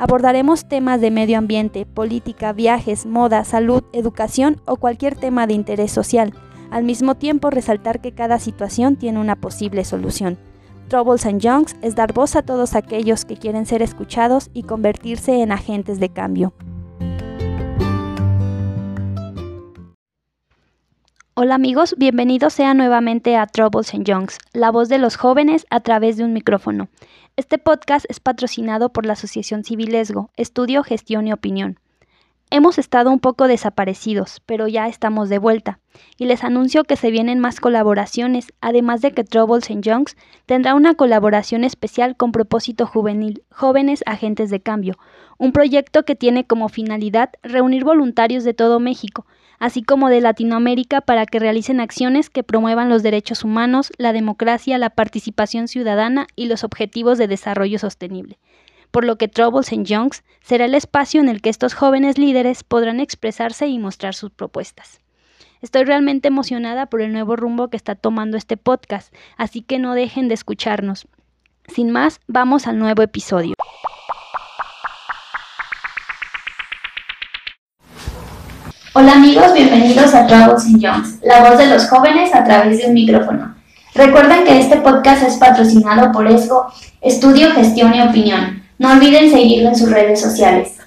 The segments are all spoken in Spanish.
Abordaremos temas de medio ambiente, política, viajes, moda, salud, educación o cualquier tema de interés social al mismo tiempo resaltar que cada situación tiene una posible solución. Troubles and es dar voz a todos aquellos que quieren ser escuchados y convertirse en agentes de cambio. Hola amigos, bienvenidos sean nuevamente a Troubles and la voz de los jóvenes a través de un micrófono. Este podcast es patrocinado por la Asociación Civilesgo, Estudio, Gestión y Opinión. Hemos estado un poco desaparecidos, pero ya estamos de vuelta, y les anuncio que se vienen más colaboraciones, además de que Troubles and Youngs tendrá una colaboración especial con propósito juvenil, Jóvenes Agentes de Cambio, un proyecto que tiene como finalidad reunir voluntarios de todo México, así como de Latinoamérica para que realicen acciones que promuevan los derechos humanos, la democracia, la participación ciudadana y los objetivos de desarrollo sostenible por lo que Troubles and Youngs será el espacio en el que estos jóvenes líderes podrán expresarse y mostrar sus propuestas. Estoy realmente emocionada por el nuevo rumbo que está tomando este podcast, así que no dejen de escucharnos. Sin más, vamos al nuevo episodio. Hola amigos, bienvenidos a Troubles and Youngs, la voz de los jóvenes a través de un micrófono. Recuerden que este podcast es patrocinado por ESGO, Estudio, Gestión y Opinión, no olviden seguirlo en sus redes sociales.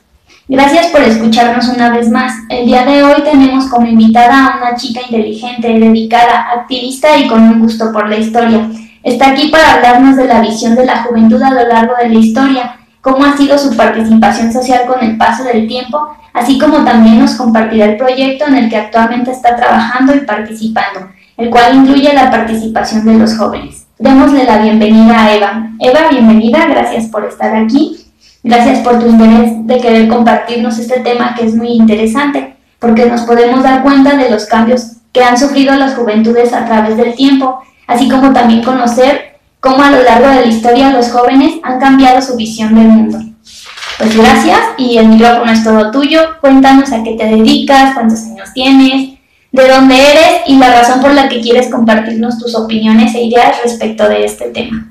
Gracias por escucharnos una vez más. El día de hoy tenemos como invitada a una chica inteligente, dedicada, activista y con un gusto por la historia. Está aquí para hablarnos de la visión de la juventud a lo largo de la historia, cómo ha sido su participación social con el paso del tiempo, así como también nos compartirá el proyecto en el que actualmente está trabajando y participando, el cual incluye la participación de los jóvenes. Démosle la bienvenida a Eva. Eva, bienvenida, gracias por estar aquí. Gracias por tu interés de querer compartirnos este tema que es muy interesante, porque nos podemos dar cuenta de los cambios que han sufrido las juventudes a través del tiempo, así como también conocer cómo a lo largo de la historia los jóvenes han cambiado su visión del mundo. Pues gracias y el micrófono es todo tuyo. Cuéntanos a qué te dedicas, cuántos años tienes, de dónde eres y la razón por la que quieres compartirnos tus opiniones e ideas respecto de este tema.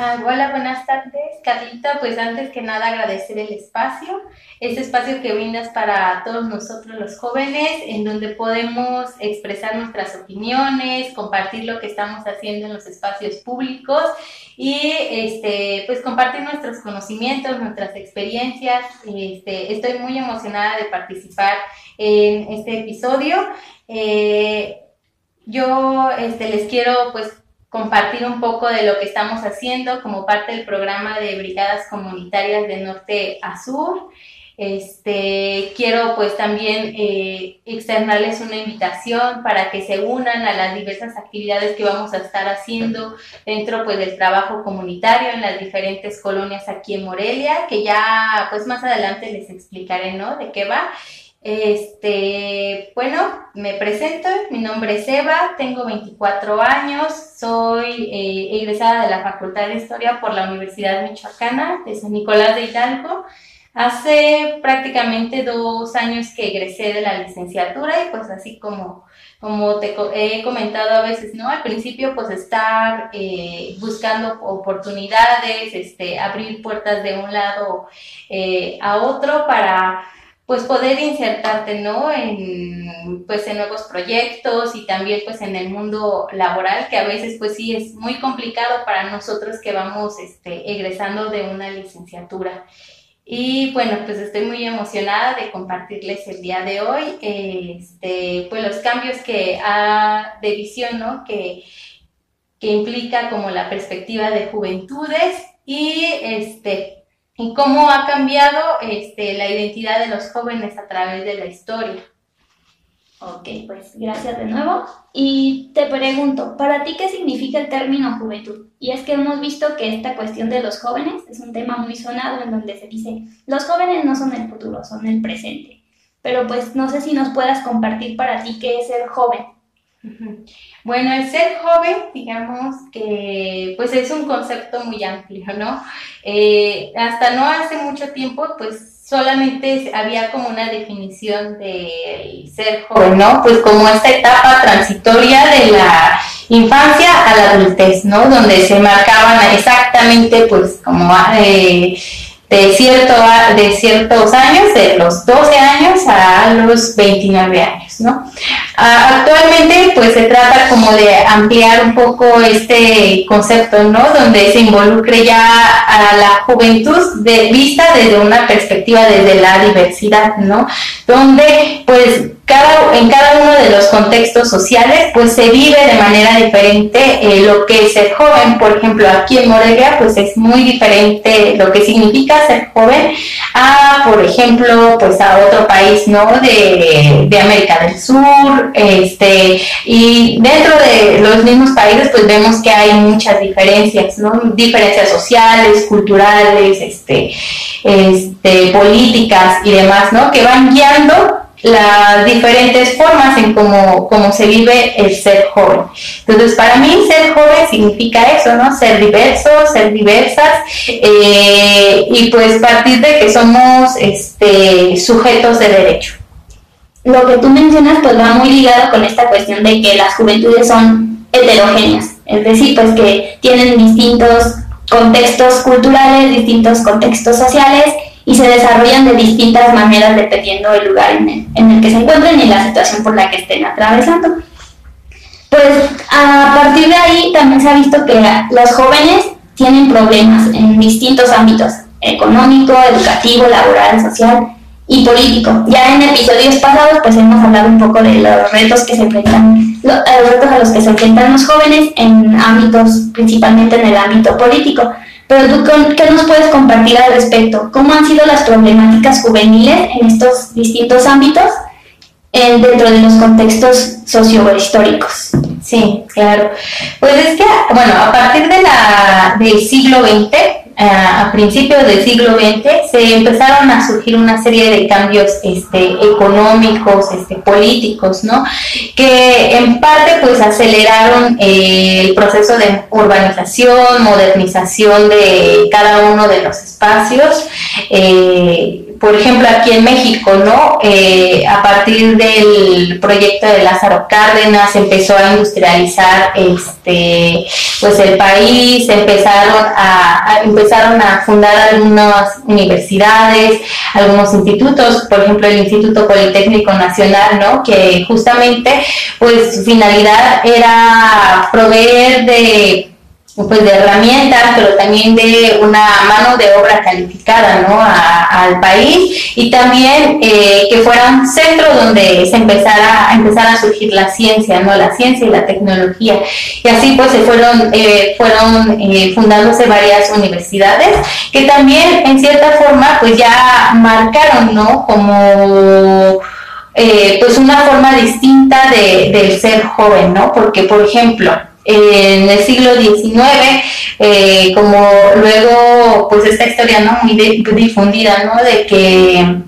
Ah, hola, buenas tardes, Carlita. Pues antes que nada agradecer el espacio, este espacio que brindas para todos nosotros los jóvenes, en donde podemos expresar nuestras opiniones, compartir lo que estamos haciendo en los espacios públicos y este, pues compartir nuestros conocimientos, nuestras experiencias. Este, estoy muy emocionada de participar en este episodio. Eh, yo este, les quiero pues compartir un poco de lo que estamos haciendo como parte del programa de brigadas comunitarias de norte a sur. Este, quiero pues también eh, externarles una invitación para que se unan a las diversas actividades que vamos a estar haciendo dentro pues del trabajo comunitario en las diferentes colonias aquí en Morelia, que ya pues más adelante les explicaré, ¿no? De qué va. Este, bueno, me presento, mi nombre es Eva, tengo 24 años, soy eh, egresada de la Facultad de Historia por la Universidad Michoacana de San Nicolás de Hidalgo. Hace prácticamente dos años que egresé de la licenciatura y pues así como, como te he comentado a veces, ¿no? Al principio pues estar eh, buscando oportunidades, este, abrir puertas de un lado eh, a otro para pues poder insertarte, ¿no? En, pues en nuevos proyectos y también pues en el mundo laboral, que a veces pues sí es muy complicado para nosotros que vamos este, egresando de una licenciatura. Y bueno, pues estoy muy emocionada de compartirles el día de hoy, este, pues los cambios que ha de visión, ¿no? Que, que implica como la perspectiva de juventudes y este, y cómo ha cambiado este, la identidad de los jóvenes a través de la historia. Ok, pues gracias de nuevo. Y te pregunto, ¿para ti qué significa el término juventud? Y es que hemos visto que esta cuestión de los jóvenes es un tema muy sonado en donde se dice, los jóvenes no son el futuro, son el presente. pero pues no sé si nos puedas compartir para ti qué es ser joven. Bueno, el ser joven, digamos que pues es un concepto muy amplio, ¿no? Eh, hasta no hace mucho tiempo, pues solamente había como una definición de ser joven, ¿no? Pues como esta etapa transitoria de la infancia a la adultez, ¿no? Donde se marcaban exactamente pues como... Eh, de, cierto, de ciertos años, de los 12 años a los 29 años, ¿no? Actualmente, pues se trata como de ampliar un poco este concepto, ¿no? Donde se involucre ya a la juventud de vista desde una perspectiva desde la diversidad, ¿no? Donde, pues, en cada uno de los contextos sociales, pues se vive de manera diferente eh, lo que es ser joven. Por ejemplo, aquí en Morelia, pues es muy diferente lo que significa ser joven a, por ejemplo, pues a otro país, ¿no? De, de América del Sur, este, y dentro de los mismos países, pues vemos que hay muchas diferencias, ¿no? Diferencias sociales, culturales, este, este, políticas y demás, ¿no? Que van guiando las diferentes formas en cómo, cómo, se vive el ser joven. Entonces, para mí ser joven significa eso, ¿no? Ser diversos, ser diversas eh, y pues partir de que somos este, sujetos de derecho. Lo que tú mencionas pues va muy ligado con esta cuestión de que las juventudes son heterogéneas, es decir, pues que tienen distintos contextos culturales, distintos contextos sociales y se desarrollan de distintas maneras dependiendo del lugar en el, que se encuentren y la situación por la que estén atravesando. Pues a partir de ahí también se ha visto que los jóvenes tienen problemas en distintos ámbitos, económico, educativo, laboral, social y político. Ya en episodios pasados pues hemos hablado un poco de los retos que se enfrentan, los retos a los que se enfrentan los jóvenes en ámbitos, principalmente en el ámbito político. Pero tú, ¿qué nos puedes compartir al respecto? ¿Cómo han sido las problemáticas juveniles en estos distintos ámbitos dentro de los contextos sociohistóricos? Sí, claro. Pues es que, bueno, a partir de la, del siglo XX, a principios del siglo XX se empezaron a surgir una serie de cambios este, económicos, este, políticos, ¿no? Que en parte pues aceleraron eh, el proceso de urbanización, modernización de cada uno de los espacios. Eh, por ejemplo, aquí en México, ¿no? Eh, a partir del proyecto de Lázaro Cárdenas empezó a industrializar este, pues el país, empezaron a, empezaron a fundar algunas universidades, algunos institutos, por ejemplo, el Instituto Politécnico Nacional, ¿no? Que justamente, pues su finalidad era proveer de pues de herramientas, pero también de una mano de obra calificada ¿no? al país y también eh, que fuera un centro donde se empezara a a surgir la ciencia, ¿no? la ciencia y la tecnología. Y así pues se fueron, eh, fueron eh, fundándose varias universidades que también en cierta forma pues ya marcaron ¿no? como pues una forma distinta de, del ser joven, ¿no? Porque por ejemplo, en el siglo XIX, eh, como luego, pues esta historia no muy difundida, ¿no? De que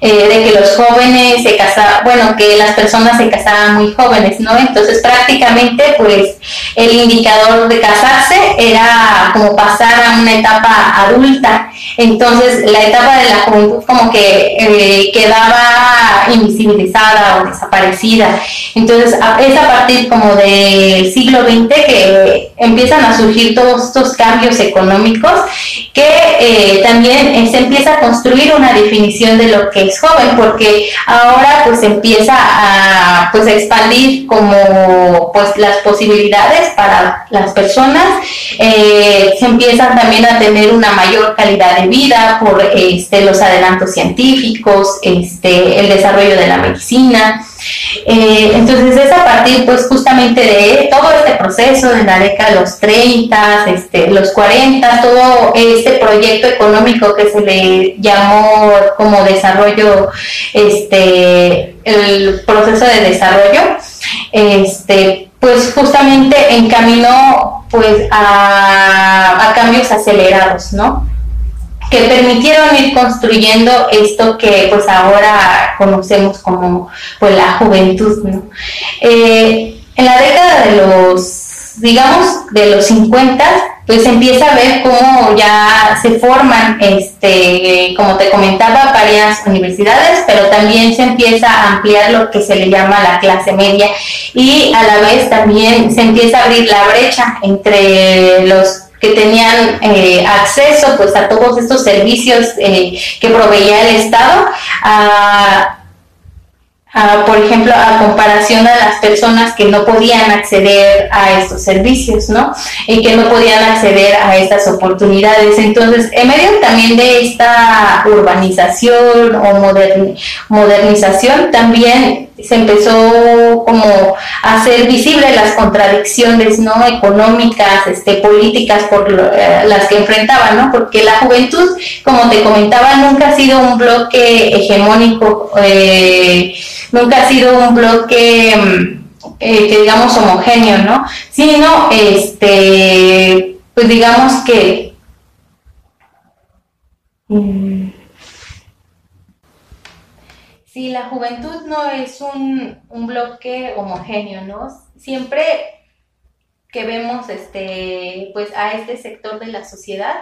eh, de que los jóvenes se casaban, bueno, que las personas se casaban muy jóvenes, ¿no? Entonces prácticamente pues el indicador de casarse era como pasar a una etapa adulta, entonces la etapa de la juventud como que eh, quedaba invisibilizada o desaparecida, entonces es a partir como del siglo XX que empiezan a surgir todos estos cambios económicos que eh, también se empieza a construir una definición de lo que joven porque ahora pues empieza a pues expandir como pues las posibilidades para las personas. Eh, se empiezan también a tener una mayor calidad de vida por este los adelantos científicos este el desarrollo de la medicina eh, entonces es a partir pues justamente de todo este proceso de la década de los 30, este, los 40, todo este proyecto económico que se le llamó como desarrollo, este, el proceso de desarrollo, este, pues justamente encaminó pues a, a cambios acelerados, ¿no? Que permitieron ir construyendo esto que pues ahora conocemos como pues la juventud. ¿no? Eh, en la década de los, digamos, de los 50, pues empieza a ver cómo ya se forman, este, como te comentaba, varias universidades, pero también se empieza a ampliar lo que se le llama la clase media y a la vez también se empieza a abrir la brecha entre los que tenían eh, acceso pues a todos estos servicios eh, que proveía el Estado a por ejemplo, a comparación a las personas que no podían acceder a estos servicios, ¿no? Y que no podían acceder a estas oportunidades. Entonces, en medio también de esta urbanización o modernización, también se empezó como a hacer visibles las contradicciones no económicas este políticas por eh, las que enfrentaban no porque la juventud como te comentaba nunca ha sido un bloque hegemónico eh, nunca ha sido un bloque mm, eh, que digamos homogéneo, ¿no? Sino, este, pues digamos que... Mm, sí, la juventud no es un, un bloque homogéneo, ¿no? Siempre que vemos este, pues a este sector de la sociedad,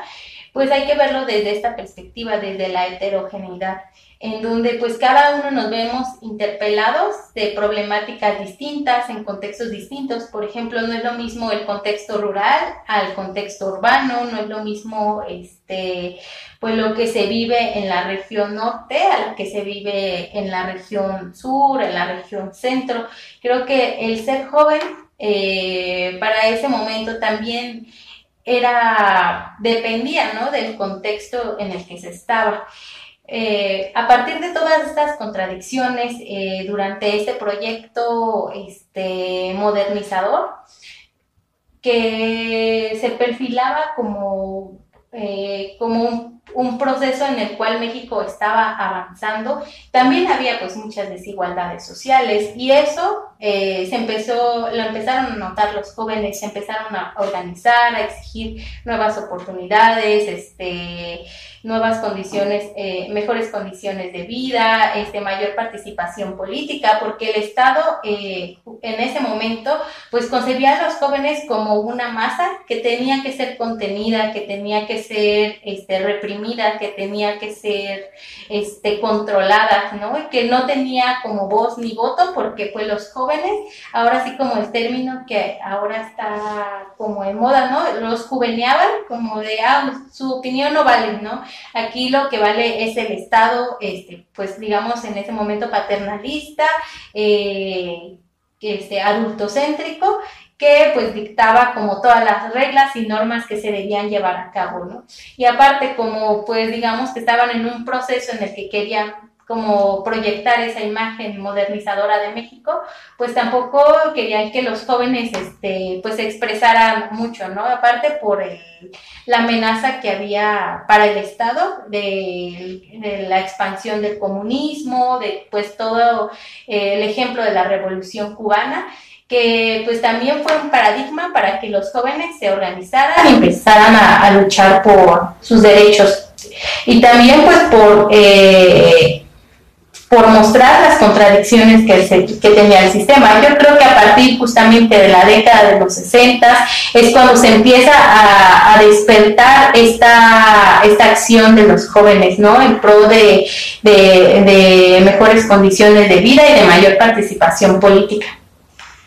pues hay que verlo desde esta perspectiva, desde la heterogeneidad en donde pues cada uno nos vemos interpelados de problemáticas distintas, en contextos distintos. Por ejemplo, no es lo mismo el contexto rural al contexto urbano, no es lo mismo este, pues lo que se vive en la región norte a lo que se vive en la región sur, en la región centro. Creo que el ser joven eh, para ese momento también era, dependía ¿no? del contexto en el que se estaba. Eh, a partir de todas estas contradicciones eh, durante este proyecto este, modernizador, que se perfilaba como, eh, como un un proceso en el cual México estaba avanzando, también había pues muchas desigualdades sociales y eso eh, se empezó, lo empezaron a notar los jóvenes, se empezaron a organizar, a exigir nuevas oportunidades, este, nuevas condiciones, eh, mejores condiciones de vida, este, mayor participación política, porque el Estado eh, en ese momento pues concebía a los jóvenes como una masa que tenía que ser contenida, que tenía que ser este, reprimida que tenía que ser este, controlada, ¿no? Y que no tenía como voz ni voto porque pues los jóvenes, ahora sí como el término que ahora está como de moda, ¿no? Los juveneaban como de, ah, su opinión no vale, ¿no? Aquí lo que vale es el Estado, este, pues digamos en ese momento paternalista, eh, este, adultocéntrico que pues dictaba como todas las reglas y normas que se debían llevar a cabo, ¿no? Y aparte como pues digamos que estaban en un proceso en el que querían como proyectar esa imagen modernizadora de México, pues tampoco querían que los jóvenes este, pues expresaran mucho, ¿no? Aparte por la amenaza que había para el Estado de, de, la expansión del comunismo, de pues todo eh, el ejemplo de la revolución cubana que pues también fue un paradigma para que los jóvenes se organizaran y empezaran a, luchar por sus derechos. Y también pues por, eh, por mostrar las contradicciones que, que, tenía el sistema. Yo creo que a partir justamente de la década de los 60 es cuando se empieza a, despertar esta, esta acción de los jóvenes, ¿no? En pro de, de mejores condiciones de vida y de mayor participación política.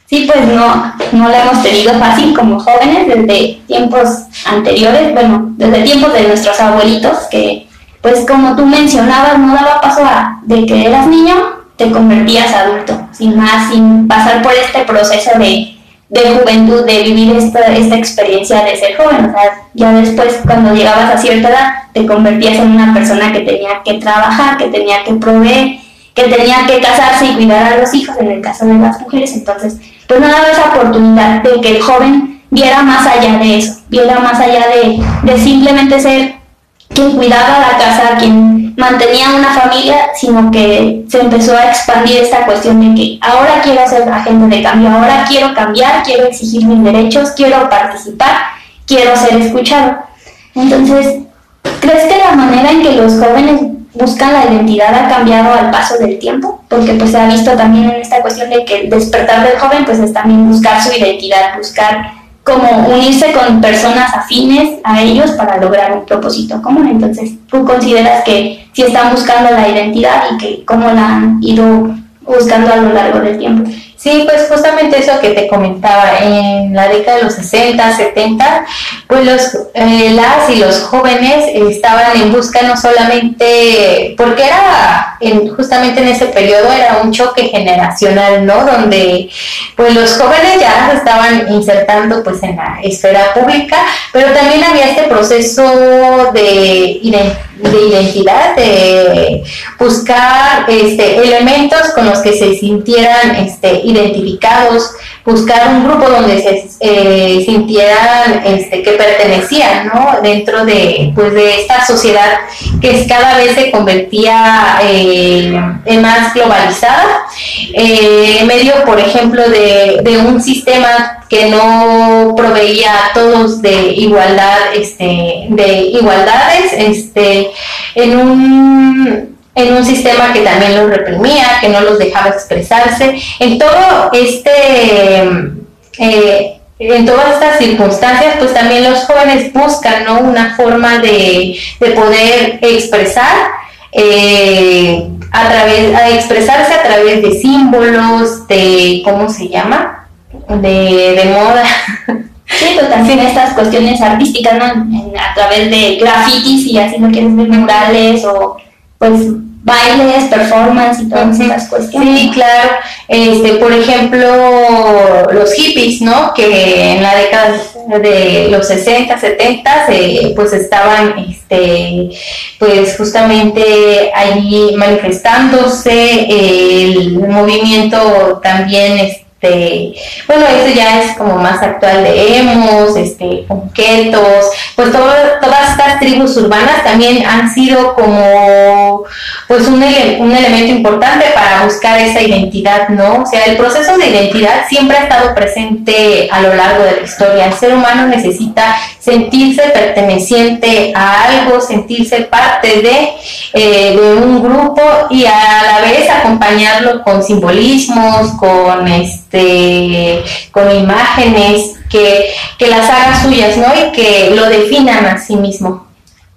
Sí, pues no, no la hemos tenido fácil como jóvenes desde tiempos anteriores, bueno, desde tiempos de nuestros abuelitos, que pues como tú mencionabas, no daba paso a de que eras niño, te convertías adulto, sin más, sin pasar por este proceso de, juventud, de vivir esta, esta experiencia de ser joven. O sea, ya después, cuando llegabas a cierta edad, te convertías en una persona que tenía que trabajar, que tenía que proveer, que tenía que casarse y cuidar a los hijos, en el caso de las mujeres. Entonces, pues no daba esa oportunidad de que el joven viera más allá de eso, viera más allá de, de simplemente ser quien cuidaba la casa, quien mantenía una familia, sino que se empezó a expandir esta cuestión de que ahora quiero ser agente de cambio, ahora quiero cambiar, quiero exigir mis derechos, quiero participar, quiero ser escuchado. Entonces, ¿Crees que la manera en que los jóvenes buscan la identidad ha cambiado al paso del tiempo? Porque pues se ha visto también en esta cuestión de que el despertar del joven pues es también buscar su identidad, buscar como unirse con personas afines a ellos para lograr un propósito común. Entonces, ¿tú consideras que si están buscando la identidad y que cómo la han ido buscando a lo largo del tiempo? Sí, pues justamente eso que te comentaba, en la década de los 60, 70, pues los, eh, las y los jóvenes estaban en busca no solamente, porque era en, justamente en ese periodo era un choque generacional, ¿no? Donde pues los jóvenes ya se estaban insertando pues en la esfera pública, pero también había este proceso de identidad de identidad, de buscar este, elementos con los que se sintieran este, identificados, buscar un grupo donde se eh, sintieran este, que pertenecían ¿no? dentro de, pues, de esta sociedad que cada vez se convertía eh, más globalizada, eh, en medio, por ejemplo, de, de un sistema que no proveía a todos de igualdad, este, de igualdades, este, en un, en un sistema que también los reprimía, que no los dejaba expresarse. En todo este, eh, en todas estas circunstancias, pues también los jóvenes buscan ¿no? una forma de, de poder expresar. Eh, a través, expresarse a través de símbolos, de, ¿cómo se llama? De, de moda. Sí, pues también estas cuestiones artísticas, ¿no? a través de grafitis y así no quieres ver murales o pues bailes, performance y todas esas cuestiones. Sí, claro. Este, por ejemplo, los hippies, ¿no? Que en la década de los 60, 70, eh, pues estaban, este, pues justamente allí manifestándose el movimiento también, este, este, bueno, eso ya es como más actual de emos, este, conquetos, pues todas estas tribus urbanas también han sido como pues un, un elemento importante para buscar esa identidad, ¿no? O sea, el proceso de identidad siempre ha estado presente a lo largo de la historia. El ser humano necesita sentirse perteneciente a algo, sentirse parte de, eh, de un grupo y a la vez acompañarlo con simbolismos, con este este, con imágenes, que, que las haga suyas, ¿no? Y que lo definan a sí mismo.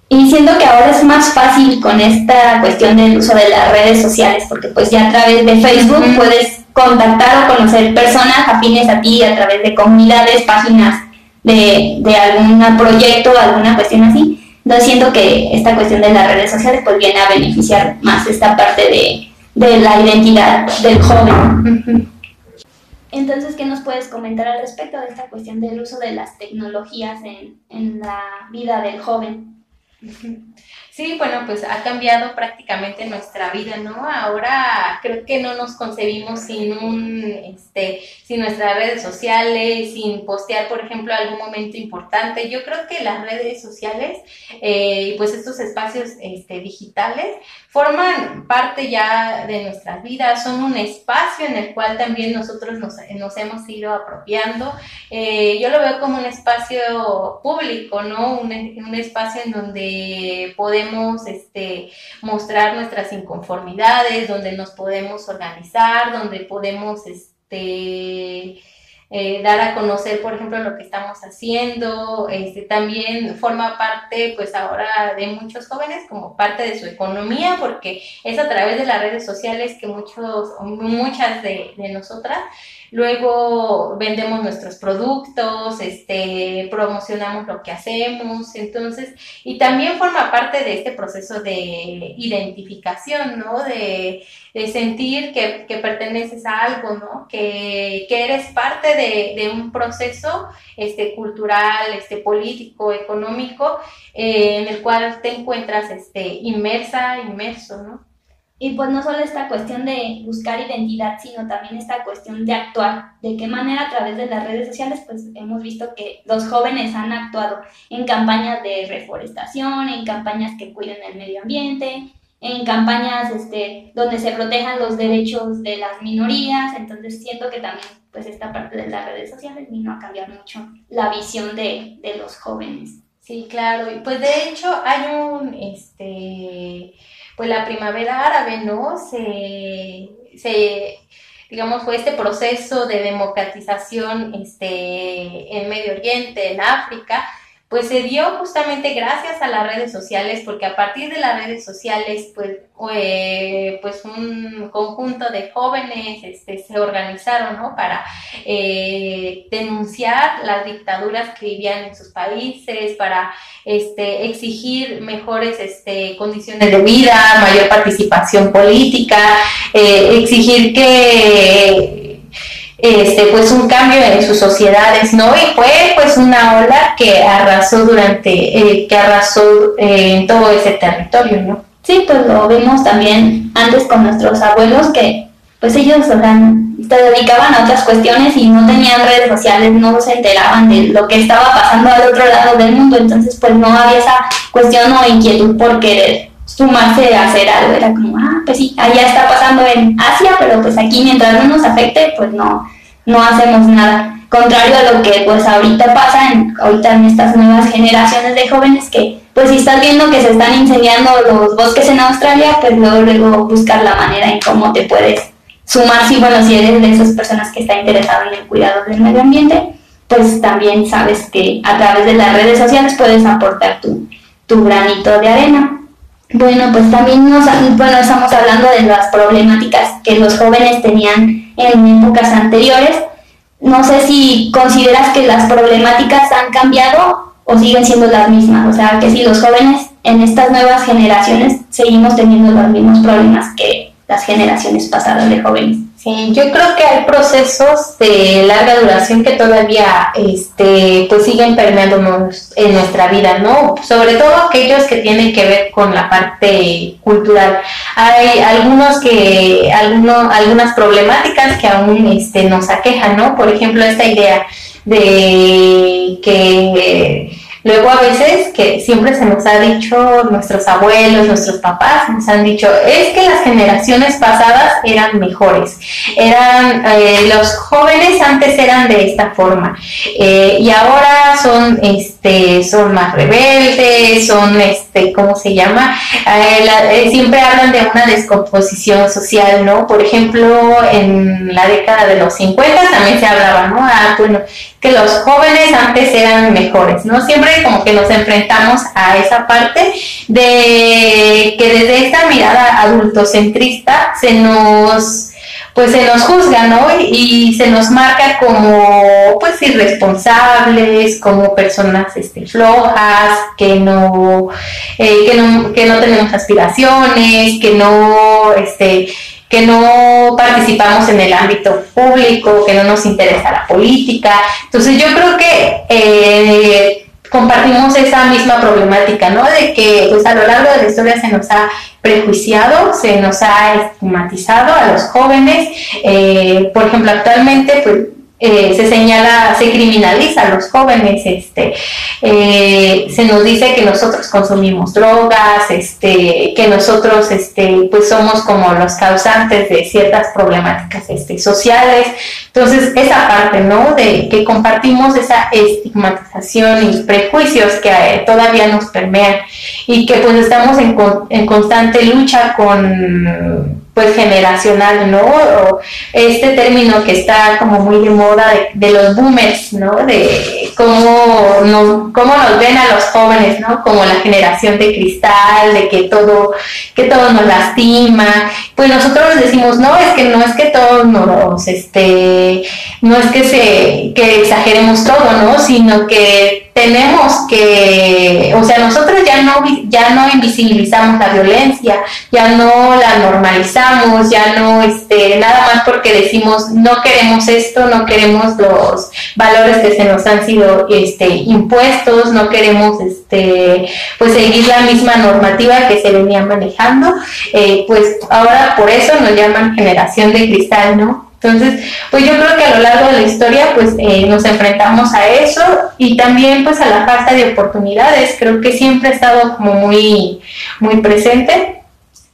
Y siento que ahora es más fácil con esta cuestión del uso de las redes sociales, porque pues ya a través de Facebook puedes contactar o conocer personas afines a ti a través de comunidades, páginas de, de algún proyecto, alguna cuestión así. Entonces siento que esta cuestión de las redes sociales pues viene a beneficiar más esta parte de, de la identidad del joven. Entonces, ¿qué nos puedes comentar al respecto de esta cuestión del uso de las tecnologías en, en la vida del joven? Sí, bueno, pues ha cambiado prácticamente nuestra vida, ¿no? Ahora creo que no nos concebimos sin un, este, sin nuestras redes sociales, sin postear, por ejemplo, algún momento importante. Yo creo que las redes sociales eh, y pues estos espacios este, digitales forman parte ya de nuestras vidas, son un espacio en el cual también nosotros nos, hemos ido apropiando. Eh, yo lo veo como un espacio público, ¿no? Un, un espacio en donde podemos este, mostrar nuestras inconformidades, donde nos podemos organizar, donde podemos este, eh, dar a conocer, por ejemplo, lo que estamos haciendo. Este, también forma parte, pues ahora, de muchos jóvenes como parte de su economía, porque es a través de las redes sociales que muchos, muchas de nosotras luego vendemos nuestros productos, este, promocionamos lo que hacemos, entonces, y también forma parte de este proceso de identificación, ¿no? De, sentir que, perteneces a algo, ¿no? Que, eres parte de, un proceso este, cultural, este, político, económico, eh, en el cual te encuentras este, inmersa, inmerso, ¿no? Y pues no solo esta cuestión de buscar identidad, sino también esta cuestión de actuar. De qué manera a través de las redes sociales, pues hemos visto que los jóvenes han actuado en campañas de reforestación, en campañas que cuiden el medio ambiente, en campañas este, donde se protejan los derechos de las minorías. Entonces siento que también pues esta parte de las redes sociales vino a cambiar mucho la visión de, de los jóvenes. Sí, claro. Pues de hecho hay un, este, pues la primavera árabe, ¿no? Se, se digamos, fue este proceso de democratización este, en Medio Oriente, en África, pues se dio justamente gracias a las redes sociales, porque a partir de las redes sociales, pues, pues un conjunto de jóvenes este, se organizaron ¿no? para eh, denunciar las dictaduras que vivían en sus países, para este, exigir mejores este, condiciones de vida, mayor participación política, eh, exigir que este, pues un cambio en sus sociedades, ¿no? Y fue pues una ola que arrasó durante, eh, que arrasó eh, en todo ese territorio, ¿no? Sí, pues lo vimos también antes con nuestros abuelos que pues ellos o se dedicaban a otras cuestiones y no tenían redes sociales, no se enteraban de lo que estaba pasando al otro lado del mundo, entonces pues no había esa cuestión o inquietud por querer sumarse a hacer algo, era como, ah, pues sí, allá está pasando en Asia, pero pues aquí mientras no nos afecte, pues no, no hacemos nada. Contrario a lo que pues ahorita pasa, en, ahorita en estas nuevas generaciones de jóvenes que pues si estás viendo que se están incendiando los bosques en Australia, pues luego, luego buscar la manera en cómo te puedes sumar, si bueno, si eres de esas personas que está interesado en el cuidado del medio ambiente, pues también sabes que a través de las redes sociales puedes aportar tu, tu granito de arena. Bueno, pues también nos, bueno, estamos hablando de las problemáticas que los jóvenes tenían en épocas anteriores. No sé si consideras que las problemáticas han cambiado o siguen siendo las mismas. O sea, que si los jóvenes en estas nuevas generaciones seguimos teniendo los mismos problemas que las generaciones pasadas de jóvenes. Sí, yo creo que hay procesos de larga duración que todavía este, pues siguen permeándonos en nuestra vida, ¿no? Sobre todo aquellos que tienen que ver con la parte cultural. Hay algunos que, algunos, algunas problemáticas que aún este, nos aquejan, ¿no? Por ejemplo, esta idea de que Luego a veces que siempre se nos ha dicho, nuestros abuelos, nuestros papás nos han dicho, es que las generaciones pasadas eran mejores, eran, eh, los jóvenes antes eran de esta forma eh, y ahora son, este, son más rebeldes, son, este, ¿cómo se llama? Eh, siempre hablan de una descomposición social, ¿no? Por ejemplo, en la década de los 50 también se hablaba, ¿no? Ah, bueno, que los jóvenes antes eran mejores, ¿no? Siempre como que nos enfrentamos a esa parte de que desde esta mirada adultocentrista se nos pues se nos juzga, ¿no? Y, se nos marca como pues irresponsables, como personas este, flojas, que no, eh, que no, que no tenemos aspiraciones, que no, este, que no participamos en el ámbito público, que no nos interesa la política. Entonces yo creo que eh, compartimos esa misma problemática, ¿no? De que pues a lo largo de la historia se nos ha prejuiciado, se nos ha estigmatizado a los jóvenes. Eh, por ejemplo, actualmente pues eh, se señala, se criminaliza a los jóvenes, este, eh, se nos dice que nosotros consumimos drogas, este, que nosotros este, pues somos como los causantes de ciertas problemáticas este, sociales. Entonces, esa parte, ¿no? De que compartimos esa estigmatización y prejuicios que eh, todavía nos permean y que pues estamos en, en constante lucha con pues generacional, ¿no? O este término que está como muy de moda de, los boomers, ¿no? De cómo nos, cómo nos ven a los jóvenes, ¿no? Como la generación de cristal, de que todo, que todo nos lastima. Pues nosotros decimos, no, es que no es que todos nos, este, no es que se, que exageremos todo, ¿no? Sino que tenemos que, o sea, nosotros ya no, ya no invisibilizamos la violencia, ya no la normalizamos, ya no, este, nada más porque decimos no queremos esto, no queremos los valores que se nos han sido, este, impuestos, no queremos, este, pues seguir la misma normativa que se venía manejando, eh, pues ahora por eso nos llaman generación de cristal, ¿no? Entonces, pues yo creo que a lo largo de la historia, pues eh, nos enfrentamos a eso y también pues a la falta de oportunidades. Creo que siempre ha estado como muy, muy presente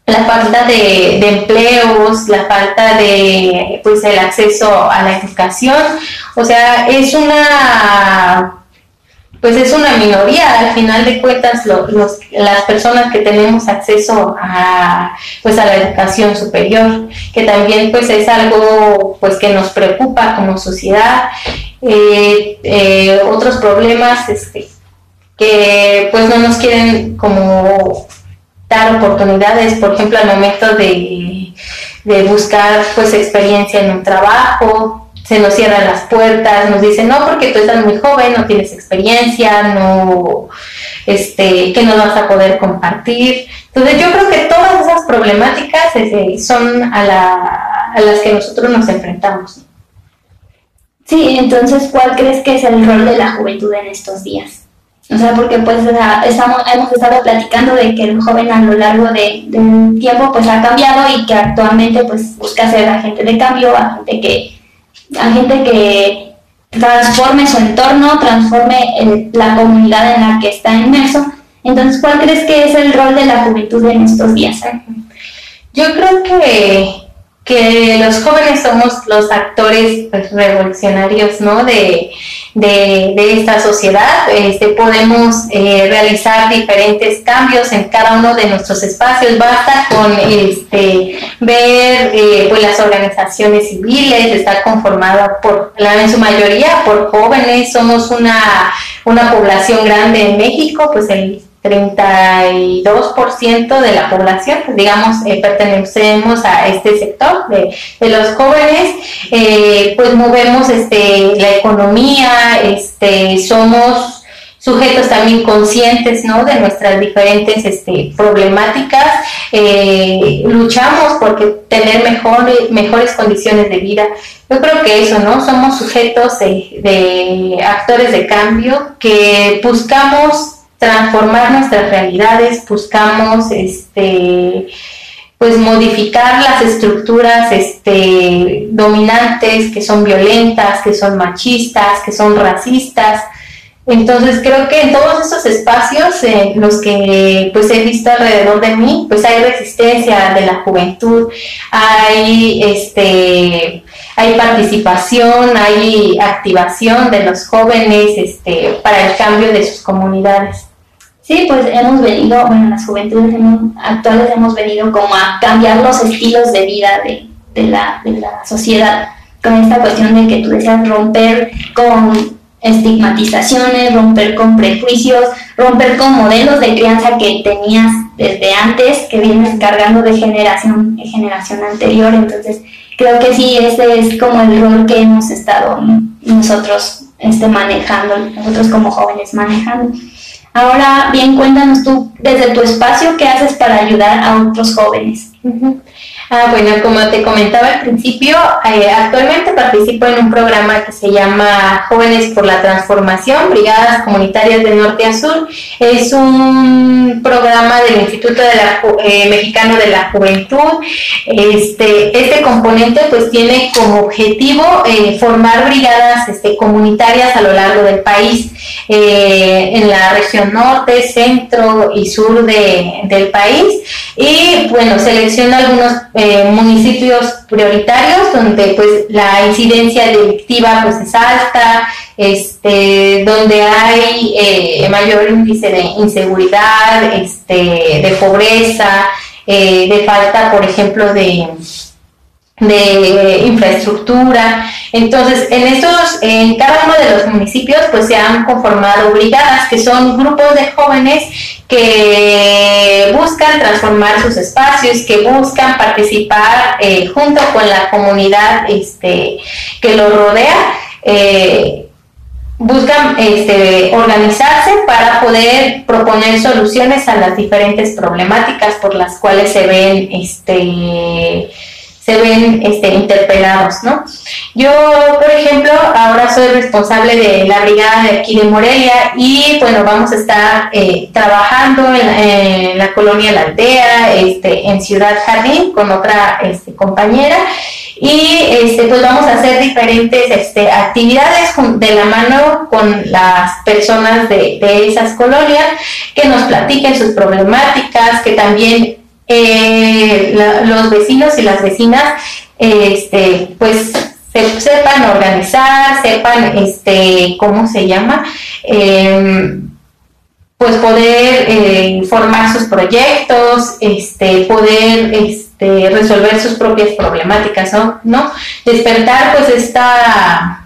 la falta de, empleos, la falta de pues el acceso a la educación. O sea, es una pues es una minoría, al final de cuentas los, las personas que tenemos acceso a, pues a la educación superior, que también pues es algo pues que nos preocupa como sociedad, eh, eh, otros problemas este, que pues no nos quieren como dar oportunidades, por ejemplo al momento de, de buscar pues experiencia en un trabajo, se nos cierran las puertas, nos dicen, no, porque tú estás muy joven, no tienes experiencia, no, este, que no vas a poder compartir. Entonces yo creo que todas esas problemáticas este, son a, la, a las que nosotros nos enfrentamos. Sí, entonces, ¿cuál crees que es el rol de la juventud en estos días? O sea, porque pues estamos, hemos estado platicando de que el joven a lo largo de, del tiempo pues ha cambiado y que actualmente pues busca ser agente de cambio, agente que a gente que transforme su entorno, transforme la comunidad en la que está inmerso. Entonces, ¿cuál crees que es el rol de la juventud en estos días? Yo creo que, que los jóvenes somos los actores pues, revolucionarios ¿no? de, de, esta sociedad. Este, podemos eh, realizar diferentes cambios en cada uno de nuestros espacios. Basta con este, ver eh, pues, las organizaciones civiles, está conformada por, en su mayoría por jóvenes. Somos una, una población grande en México, pues el 32% de la población, digamos, eh, pertenecemos a este sector de, los jóvenes, eh, pues movemos este, la economía, este, somos sujetos también conscientes ¿no? de nuestras diferentes este, problemáticas, eh, luchamos por tener mejores, mejores condiciones de vida. Yo creo que eso, ¿no? Somos sujetos de, de actores de cambio que buscamos transformar nuestras realidades, buscamos este pues modificar las estructuras este, dominantes que son violentas, que son machistas, que son racistas. Entonces creo que en todos esos espacios en los que pues he visto alrededor de mí, pues hay resistencia de la juventud, hay este hay participación, hay activación de los jóvenes este, para el cambio de sus comunidades. Sí, pues hemos venido, bueno, las juventudes actuales hemos venido como a cambiar los estilos de vida de, de, la, de la sociedad con esta cuestión de que tú deseas romper con estigmatizaciones, romper con prejuicios, romper con modelos de crianza que tenías desde antes, que vienes cargando de generación en generación anterior. Entonces, creo que sí, ese es como el rol que hemos estado nosotros este, manejando, nosotros como jóvenes manejando. Ahora bien, cuéntanos tú desde tu espacio qué haces para ayudar a otros jóvenes. Ah, bueno, como te comentaba al principio, eh, actualmente participo en un programa que se llama Jóvenes por la Transformación, Brigadas Comunitarias de Norte a Sur. Es un programa del Instituto eh, Mexicano de la Juventud. Este, este componente pues tiene como objetivo eh, formar brigadas este, comunitarias a lo largo del país, en la región norte, centro y sur de, del país. Y bueno, selecciona algunos eh, municipios prioritarios donde pues la incidencia delictiva pues es alta, este, donde hay eh, mayor índice de inseguridad, este, de pobreza, eh, de falta, por ejemplo, de de infraestructura. Entonces, en estos, en cada uno de los municipios, pues se han conformado brigadas, que son grupos de jóvenes que buscan transformar sus espacios, que buscan participar eh, junto con la comunidad este, que los rodea. Eh, buscan este, organizarse para poder proponer soluciones a las diferentes problemáticas por las cuales se ven este, se ven este, interpelados, ¿no? Yo, por ejemplo, ahora soy responsable de la brigada de aquí de Morelia y, bueno, vamos a estar eh, trabajando en, la colonia La Aldea, este, en Ciudad Jardín, con otra este, compañera y este, pues vamos a hacer diferentes este, actividades de la mano con las personas de, de esas colonias que nos platiquen sus problemáticas, que también eh, los vecinos y las vecinas este, pues sepan organizar, sepan, este, ¿cómo se llama? Em, pues poder eh, formar sus proyectos, este, poder este, resolver sus propias problemáticas, ¿no? Despertar pues esta,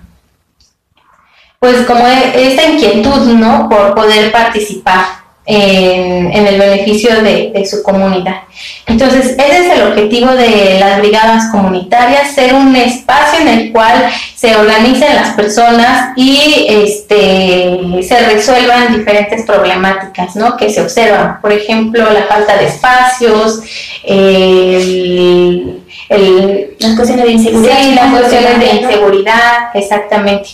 pues como esta inquietud, ¿no? Por poder participar en, el beneficio de, su comunidad. Entonces, ese es el objetivo de las brigadas comunitarias, ser un espacio en el cual se organicen las personas y este, se resuelvan diferentes problemáticas ¿no? que se observan. Por ejemplo, la falta de espacios, las cuestiones de inseguridad. las cuestiones de inseguridad, exactamente.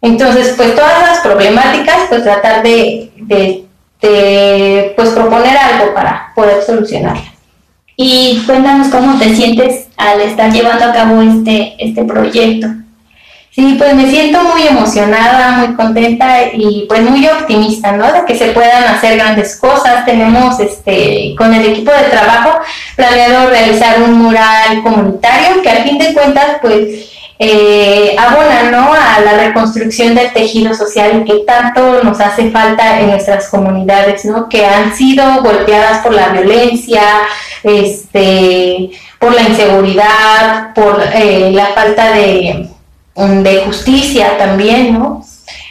Entonces, pues todas las problemáticas, pues tratar de de pues proponer algo para poder solucionarla. Y cuéntanos cómo te sientes al estar llevando a cabo este, este proyecto. Sí, pues me siento muy emocionada, muy contenta y pues muy optimista, ¿no? De que se puedan hacer grandes cosas. Tenemos este con el equipo de trabajo planeado realizar un mural comunitario que al fin de cuentas pues eh, abona ¿no? a la reconstrucción del tejido social que tanto nos hace falta en nuestras comunidades, ¿no? que han sido golpeadas por la violencia, este, por la inseguridad, por eh, la falta de, de justicia también, ¿no?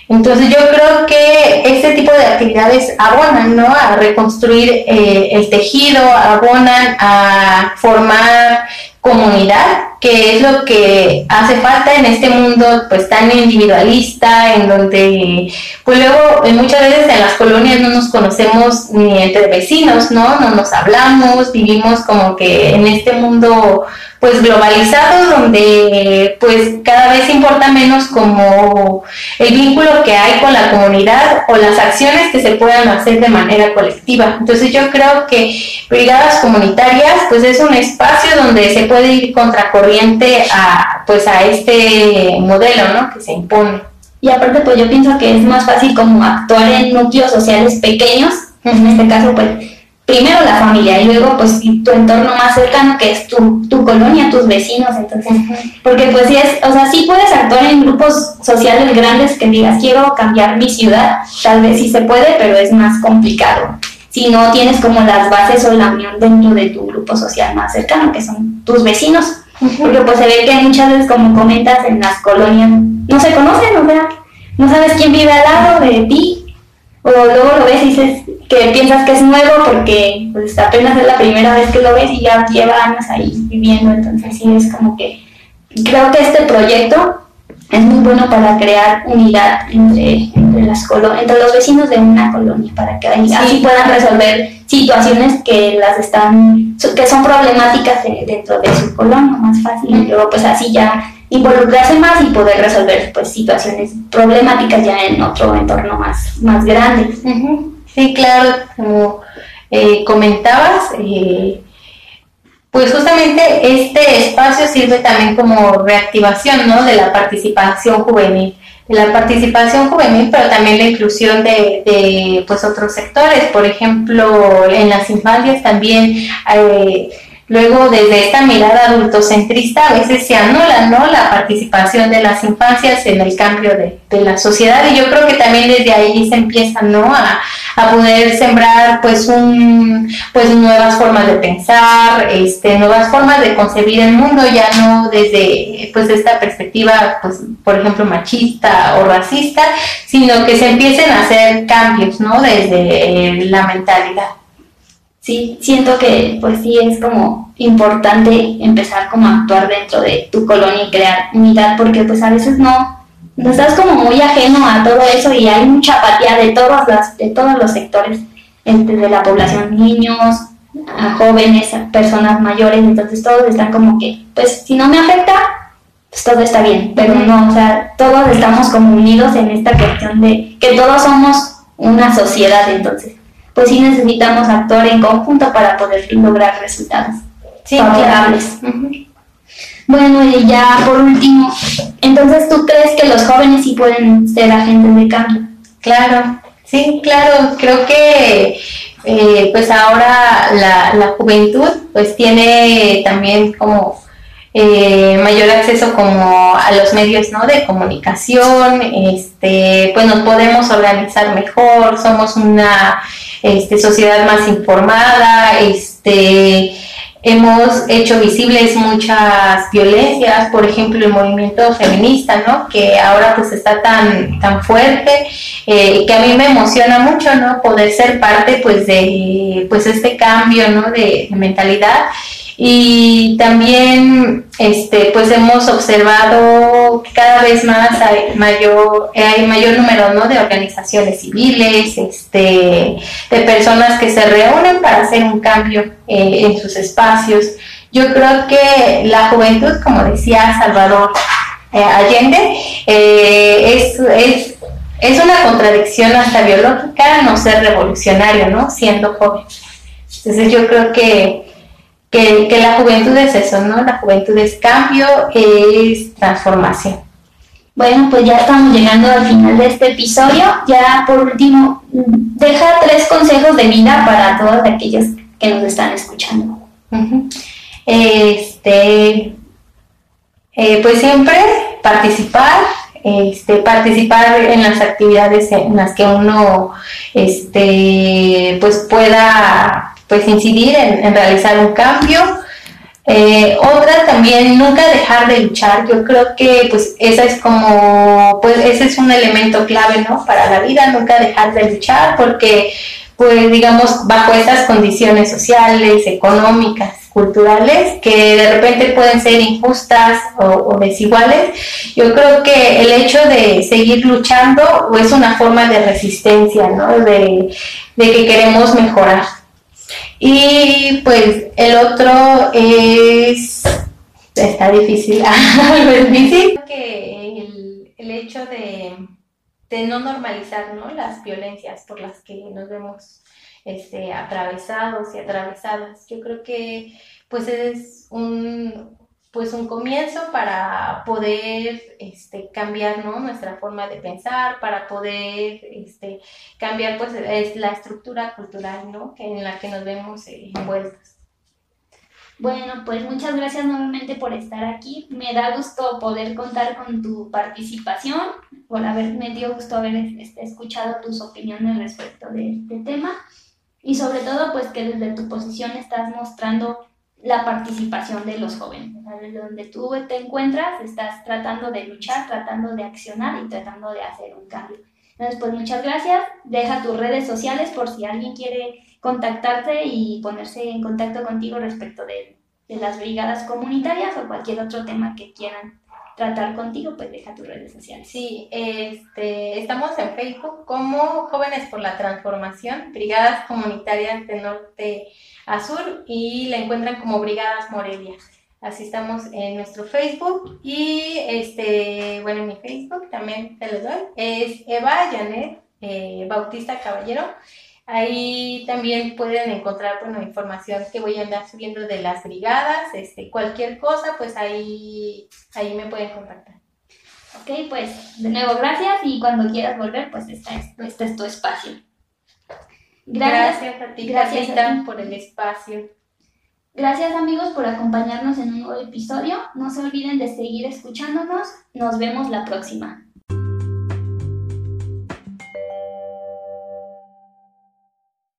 Entonces yo creo que este tipo de actividades abonan ¿no? a reconstruir eh, el tejido, abonan a formar comunidad, que es lo que hace falta en este mundo pues tan individualista, en donde pues luego muchas veces en las colonias no nos conocemos ni entre vecinos, ¿no? No nos hablamos, vivimos como que en este mundo pues globalizado donde pues cada vez importa menos como el vínculo que hay con la comunidad o las acciones que se puedan hacer de manera colectiva. Entonces yo creo que brigadas comunitarias pues es un espacio donde se puede ir contracorriente a pues a este modelo, ¿no? que se impone. Y aparte pues yo pienso que es más fácil como actuar en núcleos sociales pequeños, en este caso pues primero la familia y luego pues tu entorno más cercano que es tu, tu colonia, tus vecinos, entonces, porque pues sí es, o sea, sí puedes actuar en grupos sociales grandes que digas quiero cambiar mi ciudad, tal vez sí se puede, pero es más complicado. Si no tienes como las bases o la unión dentro de tu grupo social más cercano, que son tus vecinos, porque pues se ve que muchas veces, como comentas, en las colonias no se conocen, o sea, no sabes quién vive al lado de ti, o luego lo ves y dices que piensas que es nuevo porque pues apenas es la primera vez que lo ves y ya lleva años ahí viviendo, entonces sí es como que creo que este proyecto es muy bueno para crear unidad entre, entre, las entre los vecinos de una colonia, para que así puedan resolver situaciones que las están que son problemáticas dentro de su colonia más fácil. Y luego pues así ya involucrarse más y poder resolver pues situaciones problemáticas ya en otro entorno más, más grande. Sí, claro, como eh, comentabas, eh, pues justamente este espacio sirve también como reactivación ¿no? de la participación juvenil, de la participación juvenil, pero también la inclusión de, de pues otros sectores, por ejemplo, en las infancias también eh, Luego, desde esta mirada adultocentrista, a veces se anula ¿no? la participación de las infancias en el cambio de, la sociedad y yo creo que también desde ahí se empieza ¿no? a, poder sembrar pues, un, pues nuevas formas de pensar, este, nuevas formas de concebir el mundo, ya no desde pues, esta perspectiva, pues, por ejemplo, machista o racista, sino que se empiecen a hacer cambios ¿no? desde la mentalidad sí, siento que pues sí es como importante empezar como a actuar dentro de tu colonia y crear unidad porque pues a veces no, no estás como muy ajeno a todo eso y hay mucha apatía de todos, las, de todos los sectores de la población, niños, a jóvenes, a personas mayores, entonces todos están como que, pues si no me afecta, pues todo está bien, pero no, o sea, todos estamos como unidos en esta cuestión de que todos somos una sociedad, entonces pues sí necesitamos actuar en conjunto para poder lograr resultados sí, favorables. Bueno, y ya por último, entonces tú crees que los jóvenes sí pueden ser agentes de cambio? Claro, sí, claro, creo que eh, pues ahora la, la, juventud pues tiene también como eh, mayor acceso como a los medios ¿no? de comunicación, este, pues nos podemos organizar mejor, somos una este, sociedad más informada, este, hemos hecho visibles muchas violencias, por ejemplo el movimiento feminista, ¿no? que ahora pues está tan, tan fuerte, eh, que a mí me emociona mucho ¿no? poder ser parte pues de pues este cambio ¿no? de mentalidad y también este pues hemos observado que cada vez más hay mayor hay mayor número ¿no? de organizaciones civiles este de personas que se reúnen para hacer un cambio eh, en sus espacios yo creo que la juventud como decía Salvador eh, Allende eh, es, es es una contradicción hasta no ser revolucionario, ¿no? Siendo joven. Entonces yo creo que que, la juventud es eso, ¿no? La juventud es cambio, es transformación. Bueno, pues ya estamos llegando al final de este episodio. Ya por último, deja tres consejos de vida para todos aquellos que nos están escuchando. Este, eh, pues siempre participar, este, participar en las actividades en las que uno este, pues pueda pues incidir en, realizar un cambio. Eh, otra también, nunca dejar de luchar. Yo creo que pues esa es como, pues ese es un elemento clave, ¿no? Para la vida, nunca dejar de luchar porque pues digamos bajo esas condiciones sociales, económicas, culturales que de repente pueden ser injustas o, desiguales, yo creo que el hecho de seguir luchando es una forma de resistencia, ¿no? De, de que queremos mejorar. Y pues el otro es, está difícil, es difícil. Que el, el hecho de, de, no normalizar ¿no? las violencias por las que nos vemos este, atravesados y atravesadas, yo creo que pues es un, pues un comienzo para poder este, cambiar ¿no? nuestra forma de pensar, para poder este, cambiar pues es la estructura cultural ¿no? en la que nos vemos eh, envueltos. Bueno, pues muchas gracias nuevamente por estar aquí. Me da gusto poder contar con tu participación, por haber, me dio gusto haber este, escuchado tus opiniones respecto de este tema y sobre todo pues que desde tu posición estás mostrando la participación de los jóvenes. Donde tú te encuentras, estás tratando de luchar, tratando de accionar y tratando de hacer un cambio. Entonces, pues muchas gracias. Deja tus redes sociales por si alguien quiere contactarte y ponerse en contacto contigo respecto de, de las brigadas comunitarias o cualquier otro tema que quieran tratar contigo, pues deja tus redes sociales. Sí, este, estamos en Facebook como Jóvenes por la Transformación, Brigadas Comunitarias de Norte a Sur y la encuentran como Brigadas Morelia. Así estamos en nuestro Facebook y este, bueno, en mi Facebook también te lo doy, es Eva Janet eh, Bautista Caballero. Ahí también pueden encontrar bueno, información que voy a andar subiendo de las brigadas, este, cualquier cosa, pues ahí, ahí me pueden contactar. Ok, pues de nuevo gracias y cuando quieras volver, pues este es, este es tu espacio. Gracias, a ti, gracias por el espacio. Gracias amigos por acompañarnos en un nuevo episodio. No se olviden de seguir escuchándonos. Nos vemos la próxima.